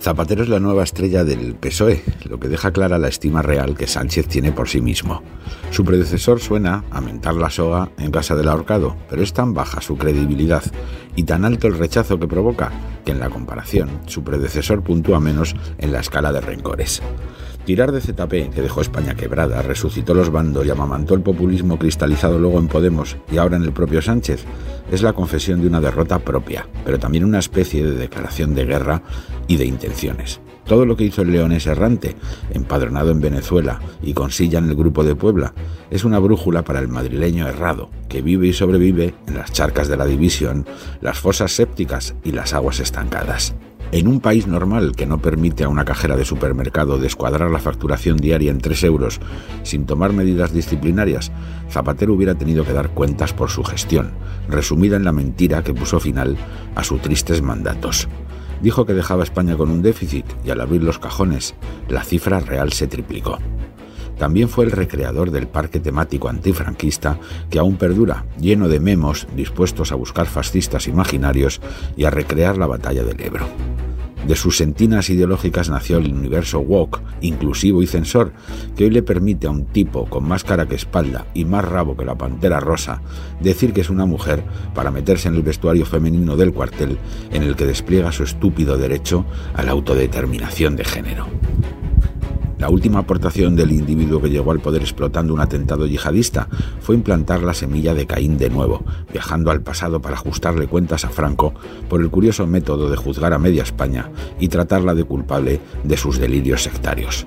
Zapatero es la nueva estrella del PSOE, lo que deja clara la estima real que Sánchez tiene por sí mismo. Su predecesor suena a mentar la soga en casa del ahorcado, pero es tan baja su credibilidad y tan alto el rechazo que provoca que en la comparación su predecesor puntúa menos en la escala de rencores. Tirar de ZP, que dejó España quebrada, resucitó los bandos y amamantó el populismo cristalizado luego en Podemos y ahora en el propio Sánchez, es la confesión de una derrota propia, pero también una especie de declaración de guerra y de intenciones. Todo lo que hizo el león es errante, empadronado en Venezuela y con silla en el Grupo de Puebla, es una brújula para el madrileño errado, que vive y sobrevive en las charcas de la división, las fosas sépticas y las aguas estancadas. En un país normal que no permite a una cajera de supermercado descuadrar la facturación diaria en 3 euros sin tomar medidas disciplinarias, Zapatero hubiera tenido que dar cuentas por su gestión, resumida en la mentira que puso final a sus tristes mandatos. Dijo que dejaba España con un déficit y al abrir los cajones, la cifra real se triplicó. También fue el recreador del parque temático antifranquista que aún perdura, lleno de memos dispuestos a buscar fascistas imaginarios y a recrear la batalla del Ebro. De sus sentinas ideológicas nació el universo woke, inclusivo y censor, que hoy le permite a un tipo con más cara que espalda y más rabo que la pantera rosa decir que es una mujer para meterse en el vestuario femenino del cuartel en el que despliega su estúpido derecho a la autodeterminación de género. La última aportación del individuo que llegó al poder explotando un atentado yihadista fue implantar la semilla de Caín de nuevo, viajando al pasado para ajustarle cuentas a Franco por el curioso método de juzgar a media España y tratarla de culpable de sus delirios sectarios.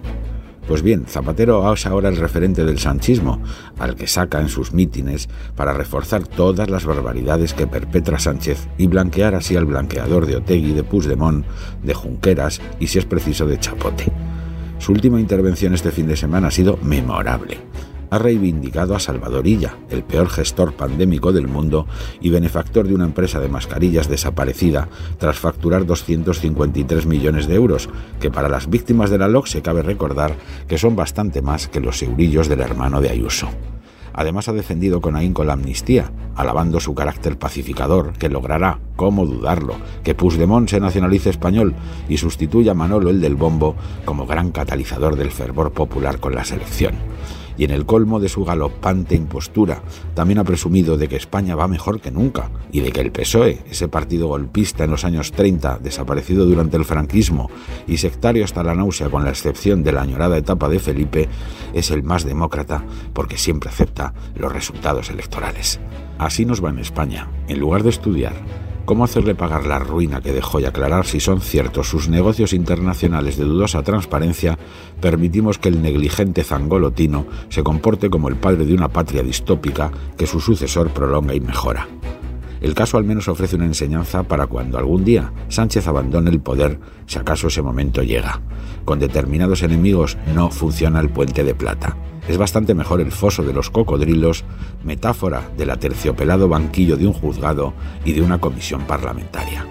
Pues bien, Zapatero es ahora el referente del sanchismo, al que saca en sus mítines para reforzar todas las barbaridades que perpetra Sánchez y blanquear así al blanqueador de Otegui, de Puigdemont, de Junqueras y, si es preciso, de Chapote. Su última intervención este fin de semana ha sido memorable. Ha reivindicado a Salvador Illa, el peor gestor pandémico del mundo y benefactor de una empresa de mascarillas desaparecida tras facturar 253 millones de euros, que para las víctimas de la LOC se cabe recordar que son bastante más que los eurillos del hermano de Ayuso. Además ha defendido con ahínco la amnistía, alabando su carácter pacificador, que logrará, cómo dudarlo, que Puigdemont se nacionalice español y sustituya a Manolo el del bombo como gran catalizador del fervor popular con la selección y en el colmo de su galopante impostura, también ha presumido de que España va mejor que nunca y de que el PSOE, ese partido golpista en los años 30, desaparecido durante el franquismo y sectario hasta la náusea con la excepción de la añorada etapa de Felipe, es el más demócrata porque siempre acepta los resultados electorales. Así nos va en España. En lugar de estudiar cómo hacerle pagar la ruina que dejó y aclarar si son ciertos sus negocios internacionales de dudosa transparencia, permitimos que el negligente zangolotino se comporte como el padre de una patria distópica que su sucesor prolonga y mejora. El caso al menos ofrece una enseñanza para cuando algún día Sánchez abandone el poder, si acaso ese momento llega. Con determinados enemigos no funciona el puente de plata. Es bastante mejor el foso de los cocodrilos, metáfora del aterciopelado banquillo de un juzgado y de una comisión parlamentaria.